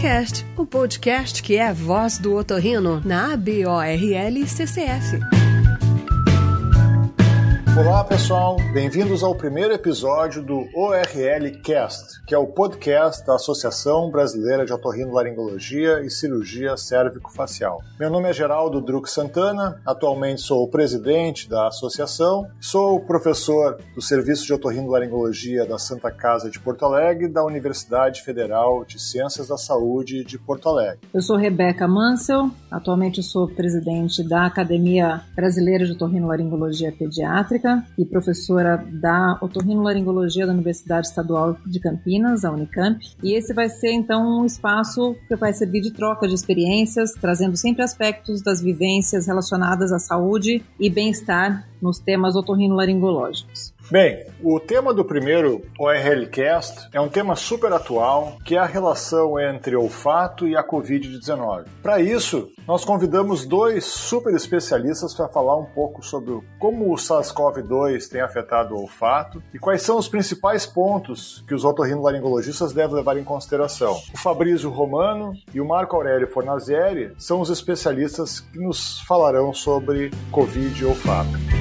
ORLcast, o podcast que é a voz do otorrino na ABORL CCF. Olá pessoal, bem-vindos ao primeiro episódio do ORL Cast, que é o podcast da Associação Brasileira de Otorrinolaringologia e Cirurgia Cérvico-Facial. Meu nome é Geraldo Druck Santana, atualmente sou o presidente da associação, sou professor do Serviço de Otorrinolaringologia da Santa Casa de Porto Alegre da Universidade Federal de Ciências da Saúde de Porto Alegre. Eu sou Rebeca Mansell, atualmente sou presidente da Academia Brasileira de Otorrinolaringologia Pediátrica e professora da otorrinolaringologia da Universidade Estadual de Campinas, a Unicamp. E esse vai ser então um espaço que vai servir de troca de experiências, trazendo sempre aspectos das vivências relacionadas à saúde e bem-estar nos temas otorrinolaringológicos. Bem, o tema do primeiro ORLcast é um tema super atual, que é a relação entre olfato e a Covid-19. Para isso, nós convidamos dois super especialistas para falar um pouco sobre como o SARS-CoV-2 tem afetado o olfato e quais são os principais pontos que os otorrinolaringologistas devem levar em consideração. O Fabrício Romano e o Marco Aurélio Fornazieri são os especialistas que nos falarão sobre Covid e olfato.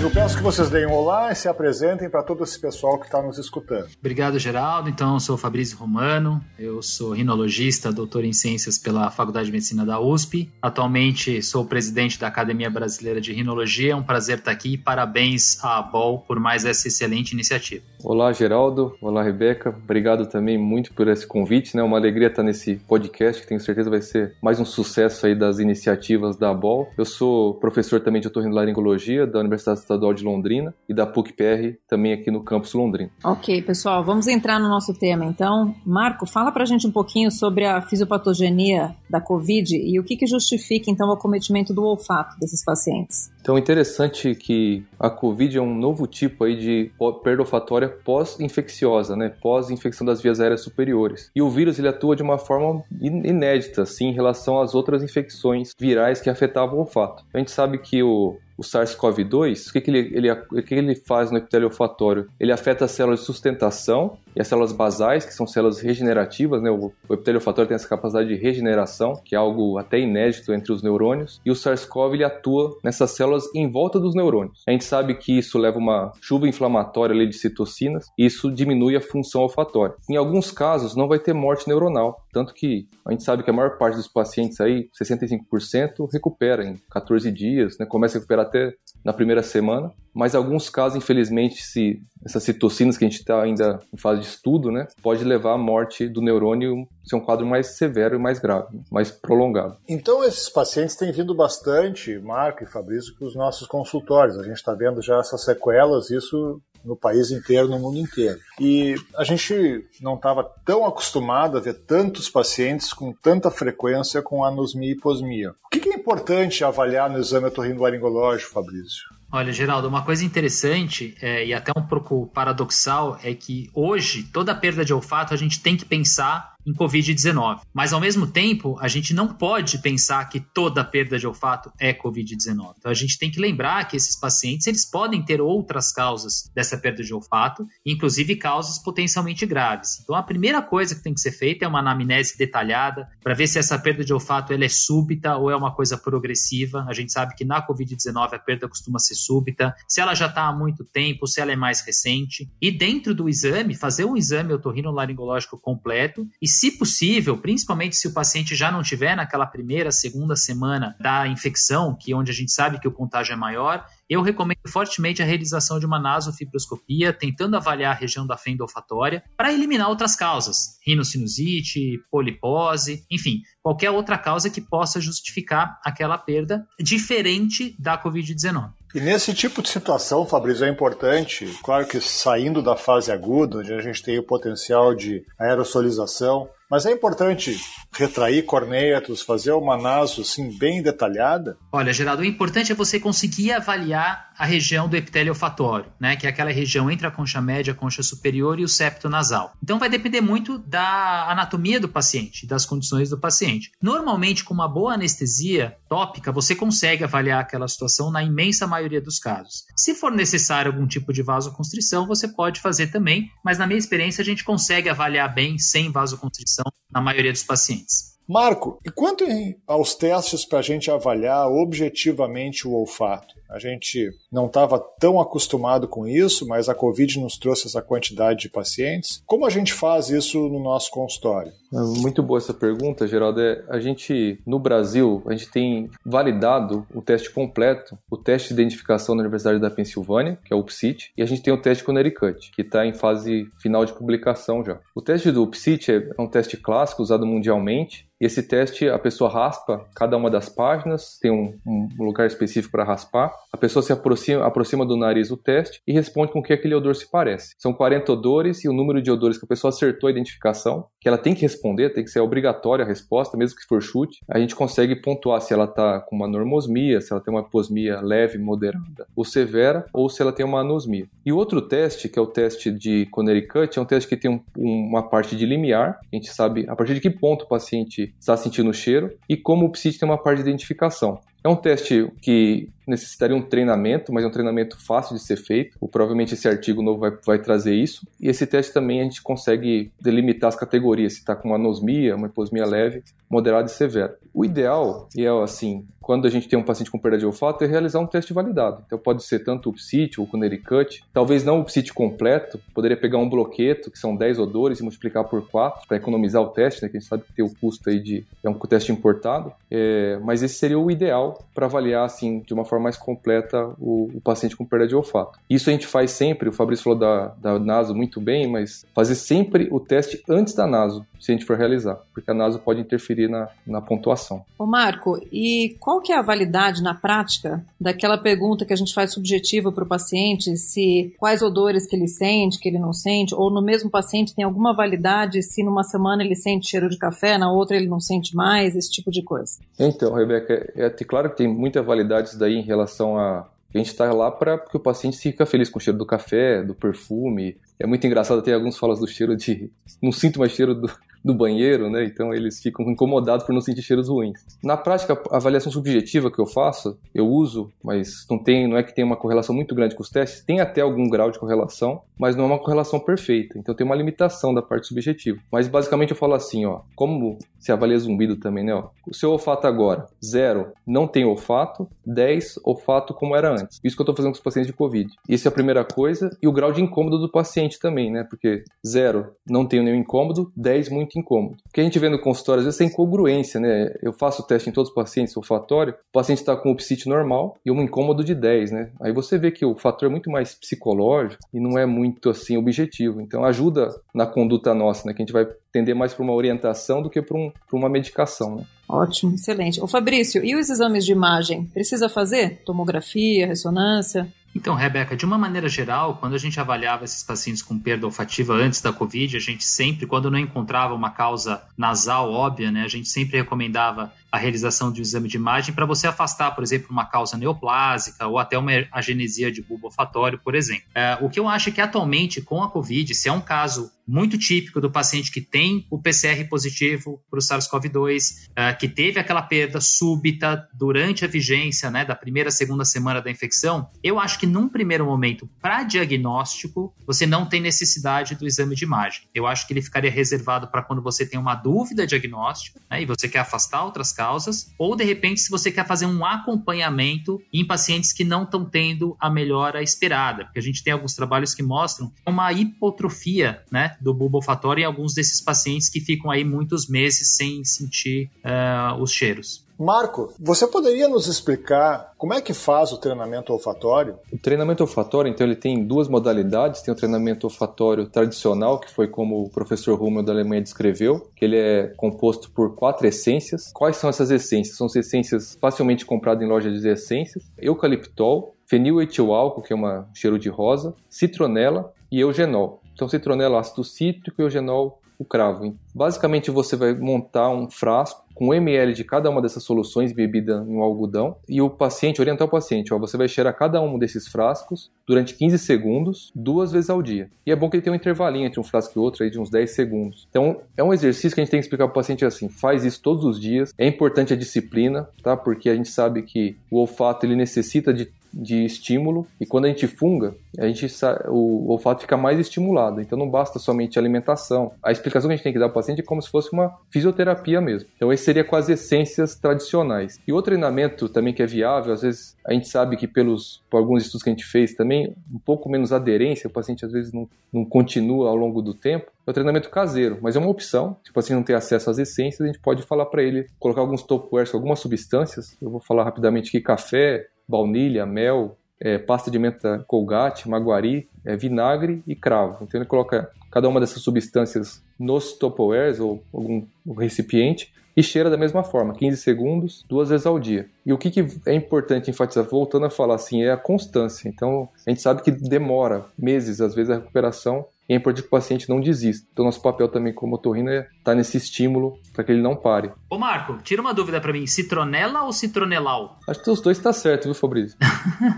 Eu peço que vocês deem um olá e se apresentem para todo esse pessoal que está nos escutando. Obrigado, Geraldo. Então, eu sou Fabrício Romano, eu sou rinologista, doutor em ciências pela Faculdade de Medicina da USP. Atualmente sou presidente da Academia Brasileira de Rinologia. É um prazer estar aqui. Parabéns à ABOL por mais essa excelente iniciativa. Olá, Geraldo. Olá, Rebeca. Obrigado também muito por esse convite. É né? uma alegria estar nesse podcast que tenho certeza vai ser mais um sucesso aí das iniciativas da ABOL. Eu sou professor também de otorrinolaringologia da Universidade Estadual de Londrina e da PUC-PR também aqui no campus Londrina. Ok, pessoal, vamos entrar no nosso tema então. Marco, fala pra gente um pouquinho sobre a fisiopatogenia da COVID e o que, que justifica então o acometimento do olfato desses pacientes. Então, interessante que a COVID é um novo tipo aí de perda olfatória pós-infecciosa, né? Pós-infecção das vias aéreas superiores. E o vírus ele atua de uma forma inédita, assim, em relação às outras infecções virais que afetavam o olfato. A gente sabe que o o SARS-CoV-2, o que, que, ele, ele, o que ele faz no epitélio olfatório? Ele afeta as células de sustentação e as células basais, que são células regenerativas, né? O, epitélio olfatório tem essa capacidade de regeneração, que é algo até inédito entre os neurônios, e o SARS-CoV atua nessas células em volta dos neurônios. A gente sabe que isso leva uma chuva inflamatória ali de citocinas, e isso diminui a função olfatória. Em alguns casos, não vai ter morte neuronal, tanto que a gente sabe que a maior parte dos pacientes aí, 65%, recupera em 14 dias, né? Começa a recuperar até na primeira semana, mas alguns casos, infelizmente, se essas citocinas que a gente está ainda em fase de estudo, né, pode levar à morte do neurônio, ser um quadro mais severo e mais grave, mais prolongado. Então, esses pacientes têm vindo bastante, Marco e Fabrício, para os nossos consultórios. A gente está vendo já essas sequelas, isso no país inteiro, no mundo inteiro. E a gente não estava tão acostumado a ver tantos pacientes com tanta frequência com anosmia e hiposmia. O que é importante avaliar no exame otorrinolaringológico, Fabrício? Olha, Geraldo, uma coisa interessante é, e até um pouco paradoxal é que hoje toda perda de olfato a gente tem que pensar em Covid-19. Mas, ao mesmo tempo, a gente não pode pensar que toda perda de olfato é Covid-19. Então, a gente tem que lembrar que esses pacientes eles podem ter outras causas dessa perda de olfato, inclusive causas potencialmente graves. Então, a primeira coisa que tem que ser feita é uma anamnese detalhada para ver se essa perda de olfato ela é súbita ou é uma coisa progressiva. A gente sabe que na Covid-19 a perda costuma ser súbita, se ela já está há muito tempo, se ela é mais recente. E dentro do exame, fazer um exame otorrinolaringológico completo e se possível, principalmente se o paciente já não tiver naquela primeira, segunda semana da infecção, que é onde a gente sabe que o contágio é maior, eu recomendo fortemente a realização de uma nasofibroscopia, tentando avaliar a região da fenda olfatória, para eliminar outras causas, rinocinusite, polipose, enfim, qualquer outra causa que possa justificar aquela perda diferente da Covid-19. E nesse tipo de situação, Fabrício, é importante, claro que saindo da fase aguda, onde a gente tem o potencial de aerosolização, mas é importante retrair cornéatos, fazer uma naso assim bem detalhada? Olha, Geraldo, o importante é você conseguir avaliar a região do epitélio olfatório, né, que é aquela região entre a concha média, a concha superior e o septo nasal. Então vai depender muito da anatomia do paciente, das condições do paciente. Normalmente com uma boa anestesia tópica, você consegue avaliar aquela situação na imensa maioria dos casos. Se for necessário algum tipo de vasoconstrição, você pode fazer também, mas na minha experiência a gente consegue avaliar bem sem vasoconstrição na maioria dos pacientes. Marco, e quanto aos testes para a gente avaliar objetivamente o olfato? A gente não estava tão acostumado com isso, mas a Covid nos trouxe essa quantidade de pacientes. Como a gente faz isso no nosso consultório? É muito boa essa pergunta, Geraldo. É, a gente, no Brasil, a gente tem validado o teste completo, o teste de identificação da Universidade da Pensilvânia, que é o PSIT, e a gente tem o teste Connecticut, que está em fase final de publicação já. O teste do PSIT é um teste clássico usado mundialmente, esse teste, a pessoa raspa cada uma das páginas, tem um, um lugar específico para raspar. A pessoa se aproxima, aproxima, do nariz do teste e responde com que aquele odor se parece. São 40 odores e o número de odores que a pessoa acertou a identificação, que ela tem que responder, tem que ser obrigatória a resposta, mesmo que for chute. A gente consegue pontuar se ela está com uma normosmia, se ela tem uma hiposmia leve, moderada ou severa, ou se ela tem uma anosmia. E outro teste, que é o teste de Connecticut, é um teste que tem um, uma parte de limiar. A gente sabe a partir de que ponto o paciente está sentindo o cheiro e como o PSIT tem uma parte de identificação. É um teste que necessitaria um treinamento, mas é um treinamento fácil de ser feito. Ou, provavelmente esse artigo novo vai, vai trazer isso. E esse teste também a gente consegue delimitar as categorias, se está com uma anosmia, uma hiposmia leve, moderada e severa. O ideal, e é assim, quando a gente tem um paciente com perda de olfato, é realizar um teste validado. Então pode ser tanto o PSIT ou o Connecticut, talvez não o PSIT completo, poderia pegar um bloqueto, que são 10 odores, e multiplicar por 4 para economizar o teste, né, que a gente sabe que tem o custo aí de é um teste importado, é, mas esse seria o ideal para avaliar assim de uma forma mais completa o, o, paciente com perda de olfato. Isso a gente faz sempre, o Fabrício falou da, da naso muito bem, mas fazer sempre o teste antes da naso, se a gente for realizar, porque a naso pode interferir na, na pontuação. Ô Marco, e qual que é a validade na prática daquela pergunta que a gente faz subjetiva para o paciente, se quais odores que ele sente, que ele não sente, ou no mesmo paciente tem alguma validade se numa semana ele sente cheiro de café, na outra ele não sente mais, esse tipo de coisa? Então, Rebeca, é, é claro que tem muita validade isso daí em relação a a gente está lá para que o paciente fica feliz com o cheiro do café, do perfume. É muito engraçado, tem alguns falas do cheiro de. Não sinto mais cheiro do, do banheiro, né? Então eles ficam incomodados por não sentir cheiros ruins. Na prática, a avaliação subjetiva que eu faço, eu uso, mas não tem, não é que tem uma correlação muito grande com os testes, tem até algum grau de correlação, mas não é uma correlação perfeita. Então tem uma limitação da parte subjetiva. Mas basicamente eu falo assim, ó, como se avalia zumbido também, né? Ó, o seu olfato agora, zero, não tem olfato, 10, olfato como era antes. Isso que eu estou fazendo com os pacientes de Covid. Isso é a primeira coisa. E o grau de incômodo do paciente também, né? Porque zero, não tenho nenhum incômodo, 10, muito muito incômodo. O que a gente vê no consultório, às vezes, é incongruência, né? Eu faço o teste em todos os pacientes olfatório, o paciente está com o psite normal e um incômodo de 10, né? Aí você vê que o fator é muito mais psicológico e não é muito, assim, objetivo. Então, ajuda na conduta nossa, né? Que a gente vai tender mais para uma orientação do que para um, uma medicação, né? Ótimo, excelente. O Fabrício, e os exames de imagem? Precisa fazer? Tomografia, ressonância? Então, Rebeca, de uma maneira geral, quando a gente avaliava esses pacientes com perda olfativa antes da Covid, a gente sempre, quando não encontrava uma causa nasal óbvia, né, a gente sempre recomendava a realização de um exame de imagem para você afastar, por exemplo, uma causa neoplásica ou até uma agenesia de bulbo olfatório, por exemplo. É, o que eu acho é que atualmente, com a Covid, se é um caso muito típico do paciente que tem o PCR positivo para o SARS-CoV-2, é, que teve aquela perda súbita durante a vigência né, da primeira, segunda semana da infecção, eu acho que num primeiro momento, para diagnóstico, você não tem necessidade do exame de imagem. Eu acho que ele ficaria reservado para quando você tem uma dúvida diagnóstica né, e você quer afastar outras causas, ou de repente, se você quer fazer um acompanhamento em pacientes que não estão tendo a melhora esperada, porque a gente tem alguns trabalhos que mostram uma hipotrofia né, do bulbo olfatório em alguns desses pacientes que ficam aí muitos meses sem sentir uh, os cheiros. Marco, você poderia nos explicar como é que faz o treinamento olfatório? O treinamento olfatório, então, ele tem duas modalidades. Tem o treinamento olfatório tradicional, que foi como o professor Rummel da Alemanha descreveu, que ele é composto por quatro essências. Quais são essas essências? São essências facilmente compradas em lojas de essências. Eucaliptol, feniletilalco, que é um cheiro de rosa, citronela e eugenol. Então, citronela, ácido cítrico e eugenol, o cravo. Basicamente, você vai montar um frasco com ml de cada uma dessas soluções bebida em um algodão e o paciente, orientar o paciente, ó, você vai cheirar cada um desses frascos durante 15 segundos, duas vezes ao dia. E é bom que ele tenha um intervalinho entre um frasco e outro aí de uns 10 segundos. Então, é um exercício que a gente tem que explicar para o paciente assim, faz isso todos os dias. É importante a disciplina, tá? Porque a gente sabe que o olfato ele necessita de de estímulo e quando a gente funga, a gente o olfato fica mais estimulado. Então não basta somente alimentação. A explicação que a gente tem que dar para o paciente é como se fosse uma fisioterapia mesmo. Então esse seria com as essências tradicionais. E outro treinamento também que é viável, às vezes a gente sabe que pelos por alguns estudos que a gente fez também, um pouco menos aderência, o paciente às vezes não, não continua ao longo do tempo, é o treinamento caseiro, mas é uma opção. Se o paciente não tem acesso às essências, a gente pode falar para ele colocar alguns topowares com algumas substâncias. Eu vou falar rapidamente aqui: café, baunilha, mel, é, pasta de menta colgate, maguari, é, vinagre e cravo. Então ele coloca cada uma dessas substâncias nos topowares ou algum recipiente e cheira da mesma forma, 15 segundos, duas vezes ao dia. E o que, que, é importante enfatizar, voltando a falar assim, é a constância. Então, a gente sabe que demora meses, às vezes, a recuperação e é importante que o paciente não desista. Então, nosso papel também como otorrino é estar tá nesse estímulo para que ele não pare. Ô Marco, tira uma dúvida para mim, citronela ou citronelau? Acho que os dois tá certo, viu, Fabrício?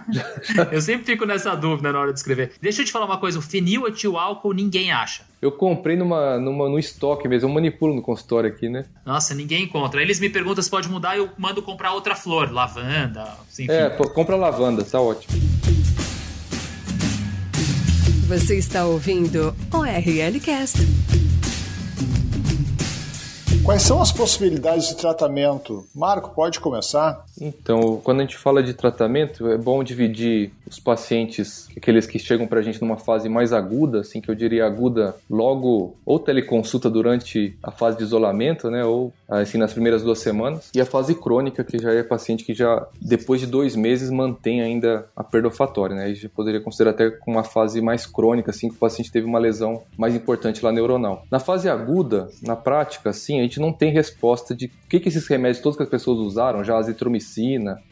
eu sempre fico nessa dúvida na hora de escrever. Deixa eu te falar uma coisa, o fenil etil álcool ninguém acha. Eu comprei numa, numa, no estoque mesmo, eu manipulo no consultório aqui, né? Nossa, ninguém encontra. Eles me perguntam se pode mudar, eu mando comprar outra flor, lavanda, enfim. É, compra lavanda, tá ótimo. Você está ouvindo o RLCast. Quais são as possibilidades de tratamento? Marco, pode começar? Então, quando a gente fala de tratamento, é bom dividir os pacientes, aqueles que chegam para a gente numa fase mais aguda, assim que eu diria aguda, logo ou teleconsulta durante a fase de isolamento, né, ou assim nas primeiras duas semanas, e a fase crônica, que já é paciente que já depois de dois meses mantém ainda a perda olfatória, né, gente poderia considerar até com uma fase mais crônica, assim que o paciente teve uma lesão mais importante lá neuronal. Na fase aguda, na prática, assim, a gente não tem resposta de o que, que esses remédios todos que as pessoas usaram, já azitromicina,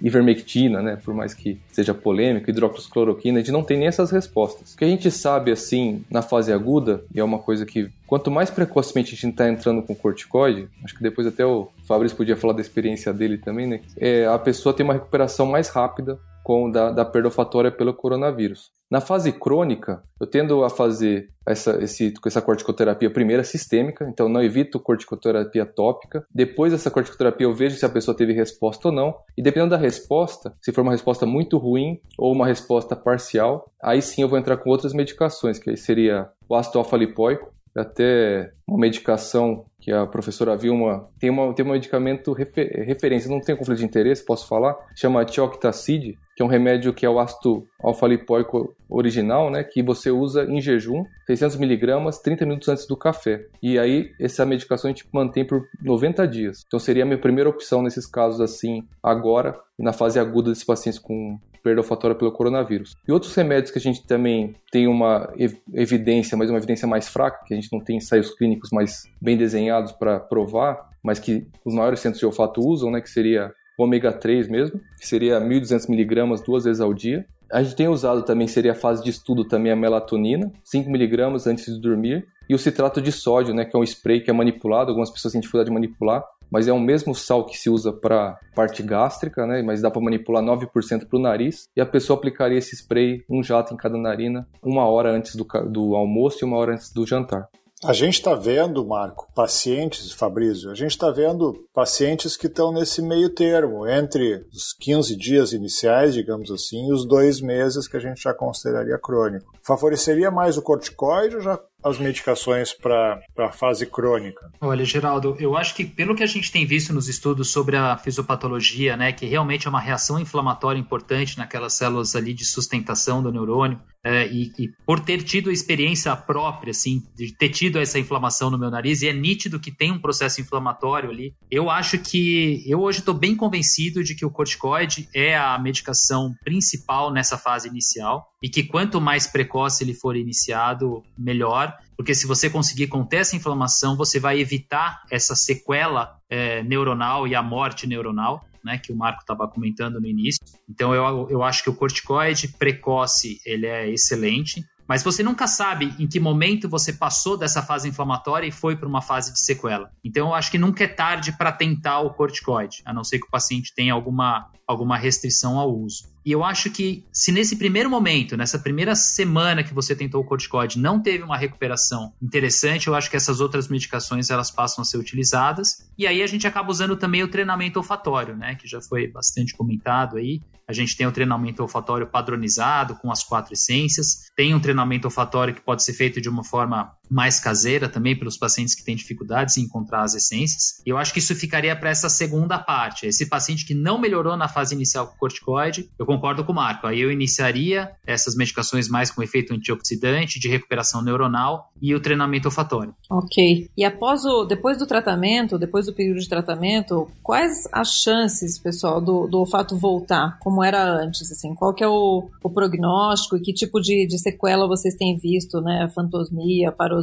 ivermectina, né, por mais que seja polêmico, hidroxicloroquina, a gente não tem nem essas respostas. O que a gente sabe, assim, na fase aguda, e é uma coisa que quanto mais precocemente a gente está entrando com corticoide, acho que depois até o Fabrício podia falar da experiência dele também, né, é, a pessoa tem uma recuperação mais rápida com da, da perda olfatória pelo coronavírus. Na fase crônica, eu tendo a fazer essa, esse, essa corticoterapia primeira sistêmica, então não evito corticoterapia tópica. Depois dessa corticoterapia eu vejo se a pessoa teve resposta ou não. E dependendo da resposta, se for uma resposta muito ruim ou uma resposta parcial, aí sim eu vou entrar com outras medicações, que seria o ácido alfa-lipoico, até uma medicação que a professora Vilma tem, uma, tem um medicamento refer, referência, não tem conflito de interesse, posso falar, chama Tioctacid, que é um remédio que é o ácido alfa-lipoico original, né, que você usa em jejum, 600 miligramas, 30 minutos antes do café. E aí, essa medicação a gente mantém por 90 dias. Então seria a minha primeira opção nesses casos assim, agora, na fase aguda desses pacientes com perda olfatória pelo coronavírus. E outros remédios que a gente também tem uma evidência, mas uma evidência mais fraca, que a gente não tem ensaios clínicos mais bem desenhados para provar, mas que os maiores centros de olfato usam, né, que seria o ômega 3 mesmo, que seria 1.200 miligramas duas vezes ao dia. A gente tem usado também, seria a fase de estudo também a melatonina, 5 miligramas antes de dormir, e o citrato de sódio, né, que é um spray que é manipulado, algumas pessoas têm dificuldade de manipular, mas é o mesmo sal que se usa para parte gástrica, né? Mas dá para manipular 9% para o nariz e a pessoa aplicaria esse spray, um jato em cada narina, uma hora antes do, do almoço e uma hora antes do jantar. A gente está vendo, Marco, pacientes, Fabrício, a gente está vendo pacientes que estão nesse meio termo, entre os 15 dias iniciais, digamos assim, e os dois meses que a gente já consideraria crônico. Favoreceria mais o corticoide ou já as medicações para a fase crônica? Olha, Geraldo, eu acho que pelo que a gente tem visto nos estudos sobre a fisiopatologia, né, que realmente é uma reação inflamatória importante naquelas células ali de sustentação do neurônio, é, e, e, por ter tido a experiência própria, assim, de ter tido essa inflamação no meu nariz, e é nítido que tem um processo inflamatório ali, eu acho que eu hoje estou bem convencido de que o corticoide é a medicação principal nessa fase inicial, e que quanto mais precoce ele for iniciado, melhor, porque se você conseguir conter essa inflamação, você vai evitar essa sequela é, neuronal e a morte neuronal né, que o Marco estava comentando no início. Então eu, eu acho que o corticoide precoce ele é excelente, mas você nunca sabe em que momento você passou dessa fase inflamatória e foi para uma fase de sequela. Então eu acho que nunca é tarde para tentar o corticoide, a não ser que o paciente tenha alguma, alguma restrição ao uso. E eu acho que se nesse primeiro momento, nessa primeira semana que você tentou o corticoide, não teve uma recuperação interessante, eu acho que essas outras medicações elas passam a ser utilizadas. E aí a gente acaba usando também o treinamento olfatório, né, que já foi bastante comentado aí. A gente tem o treinamento olfatório padronizado com as quatro essências. Tem um treinamento olfatório que pode ser feito de uma forma mais caseira também pelos pacientes que têm dificuldades em encontrar as essências. E eu acho que isso ficaria para essa segunda parte. Esse paciente que não melhorou na fase inicial com corticoide, eu concordo com o Marco. Aí eu iniciaria essas medicações mais com efeito antioxidante, de recuperação neuronal e o treinamento olfatório. Ok. E após o, depois do tratamento, depois do período de tratamento, quais as chances, pessoal, do, do olfato voltar como era antes? Assim, qual que é o, o prognóstico e que tipo de, de sequela vocês têm visto, né? Fantosmia, parosmia,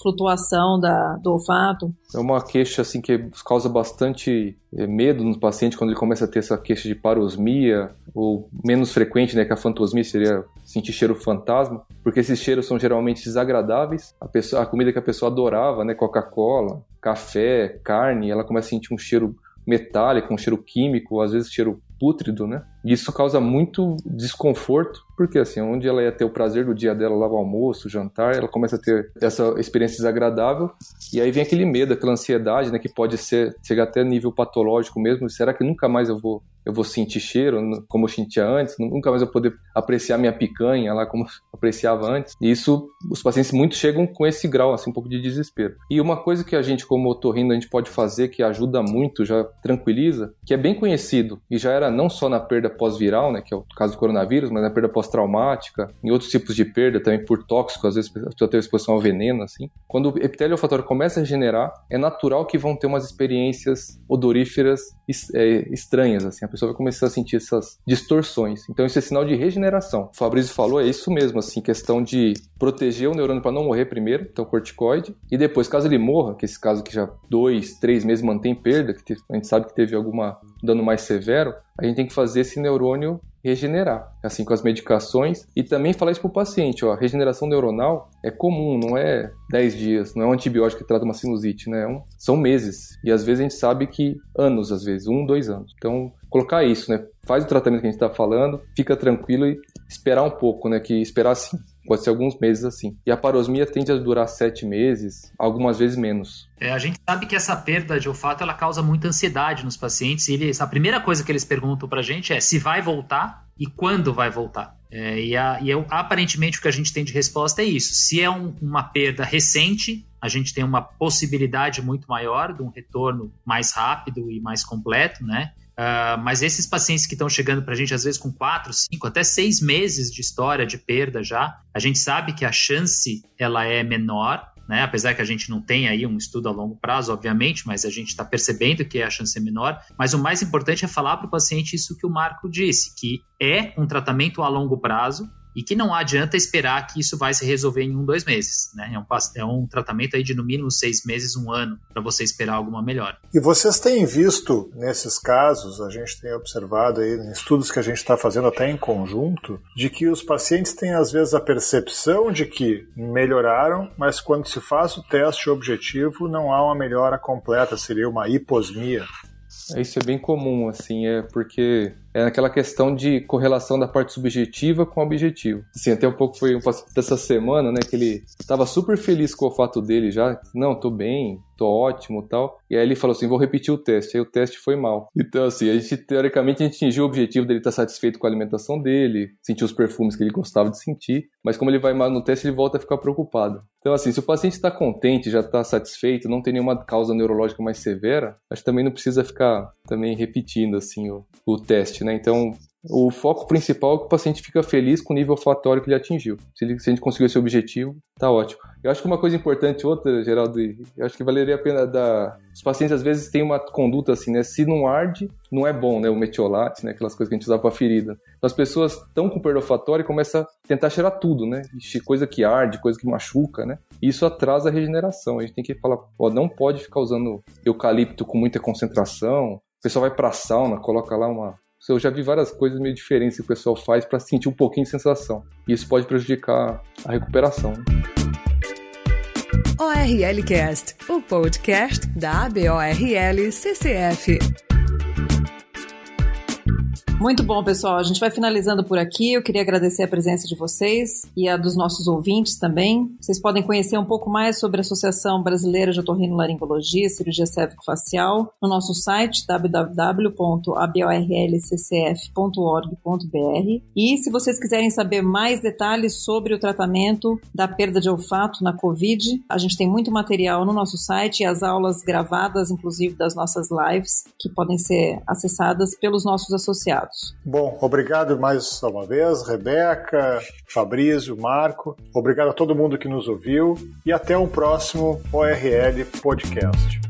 flutuação da, do olfato? É uma queixa assim que causa bastante eh, medo no paciente quando ele começa a ter essa queixa de parosmia, ou menos frequente, né, que a fantosmia seria sentir cheiro fantasma, porque esses cheiros são geralmente desagradáveis. A, pessoa, a comida que a pessoa adorava, né, Coca-Cola, café, carne, ela começa a sentir um cheiro metálico, um cheiro químico, às vezes cheiro pútrido, né? E isso causa muito desconforto, porque assim, onde ela ia ter o prazer do dia dela, lá o almoço, o jantar, ela começa a ter essa experiência desagradável, e aí vem aquele medo, aquela ansiedade, né, que pode ser chegar até nível patológico mesmo, será que nunca mais eu vou eu vou sentir cheiro como eu sentia antes, nunca mais eu vou poder apreciar minha picanha lá como apreciava antes. E isso, os pacientes muito chegam com esse grau, assim, um pouco de desespero. E uma coisa que a gente, como otorrino, a gente pode fazer que ajuda muito, já tranquiliza, que é bem conhecido e já era não só na perda pós-viral, né, que é o caso do coronavírus, mas na perda pós-traumática, em outros tipos de perda, também por tóxico, às vezes a pessoa exposição ao veneno, assim. Quando o epitélio olfatório começa a regenerar, é natural que vão ter umas experiências odoríferas é, estranhas, assim, a pessoa vai começar a sentir essas distorções. Então isso é sinal de regeneração. O Fabrício falou, é isso mesmo, assim, questão de proteger o neurônio para não morrer primeiro, então corticoide, e depois, caso ele morra, que esse caso que já dois, três meses mantém perda, que a gente sabe que teve alguma dano mais severo, a gente tem que fazer esse neurônio regenerar, assim com as medicações e também falar isso para o paciente, ó, a regeneração neuronal é comum, não é 10 dias, não é um antibiótico que trata uma sinusite, né? É um, são meses e às vezes a gente sabe que anos, às vezes um, dois anos. Então colocar isso, né? Faz o tratamento que a gente está falando, fica tranquilo e esperar um pouco, né? Que esperar assim Pode ser alguns meses assim. E a parosmia tende a durar sete meses, algumas vezes menos. É, a gente sabe que essa perda de olfato ela causa muita ansiedade nos pacientes. E eles, a primeira coisa que eles perguntam pra gente é se vai voltar e quando vai voltar. É, e, a, e eu, aparentemente o que a gente tem de resposta é isso. Se é um, uma perda recente, a gente tem uma possibilidade muito maior de um retorno mais rápido e mais completo, né? Uh, mas esses pacientes que estão chegando para a gente, às vezes com quatro, cinco, até seis meses de história de perda já, a gente sabe que a chance ela é menor, né? Apesar que a gente não tem aí um estudo a longo prazo, obviamente, mas a gente está percebendo que a chance é menor. Mas o mais importante é falar para o paciente isso que o Marco disse, que é um tratamento a longo prazo, e que não adianta esperar que isso vai se resolver em um, dois meses. Né? É, um, é um tratamento aí de no mínimo seis meses, um ano, para você esperar alguma melhora. E vocês têm visto nesses casos, a gente tem observado aí em estudos que a gente está fazendo até em conjunto, de que os pacientes têm às vezes a percepção de que melhoraram, mas quando se faz o teste objetivo não há uma melhora completa, seria uma hiposmia. Isso é bem comum, assim, é porque é aquela questão de correlação da parte subjetiva com o objetivo. Assim, até um pouco foi um paciente dessa semana, né, que ele estava super feliz com o fato dele já, não, tô bem, tô ótimo tal. E aí ele falou assim, vou repetir o teste. Aí o teste foi mal. Então, assim, a gente, teoricamente, a gente atingiu o objetivo dele estar satisfeito com a alimentação dele, sentir os perfumes que ele gostava de sentir, mas como ele vai mal no teste, ele volta a ficar preocupado. Então, assim, se o paciente está contente, já está satisfeito, não tem nenhuma causa neurológica mais severa, acho que também não precisa ficar também repetindo, assim, o, o teste, né? Então, o foco principal é que o paciente fica feliz com o nível olfatório que ele atingiu. Se, ele, se a gente conseguiu esse objetivo, tá ótimo. Eu acho que uma coisa importante, outra, Geraldo, eu acho que valeria a pena dar. Os pacientes às vezes têm uma conduta assim, né? Se não arde, não é bom, né? O metiolate, né? Aquelas coisas que a gente usava para ferida. Então, as pessoas estão com perda olfatória e começam a tentar cheirar tudo, né? Coisa que arde, coisa que machuca, né? Isso atrasa a regeneração. A gente tem que falar, ó, não pode ficar usando eucalipto com muita concentração. O pessoal vai para sauna, coloca lá uma eu já vi várias coisas meio diferentes que o pessoal faz para sentir um pouquinho de sensação. E isso pode prejudicar a recuperação. ORLcast, o podcast da ABORL CCF. Muito bom, pessoal. A gente vai finalizando por aqui. Eu queria agradecer a presença de vocês e a dos nossos ouvintes também. Vocês podem conhecer um pouco mais sobre a Associação Brasileira de Otorrinolaringologia e Cirurgia Cérvico-Facial no nosso site www.aborlccf.org.br. E se vocês quiserem saber mais detalhes sobre o tratamento da perda de olfato na COVID, a gente tem muito material no nosso site e as aulas gravadas, inclusive das nossas lives, que podem ser acessadas pelos nossos associados. Bom, obrigado mais uma vez, Rebeca, Fabrício, Marco. Obrigado a todo mundo que nos ouviu e até um próximo ORL Podcast.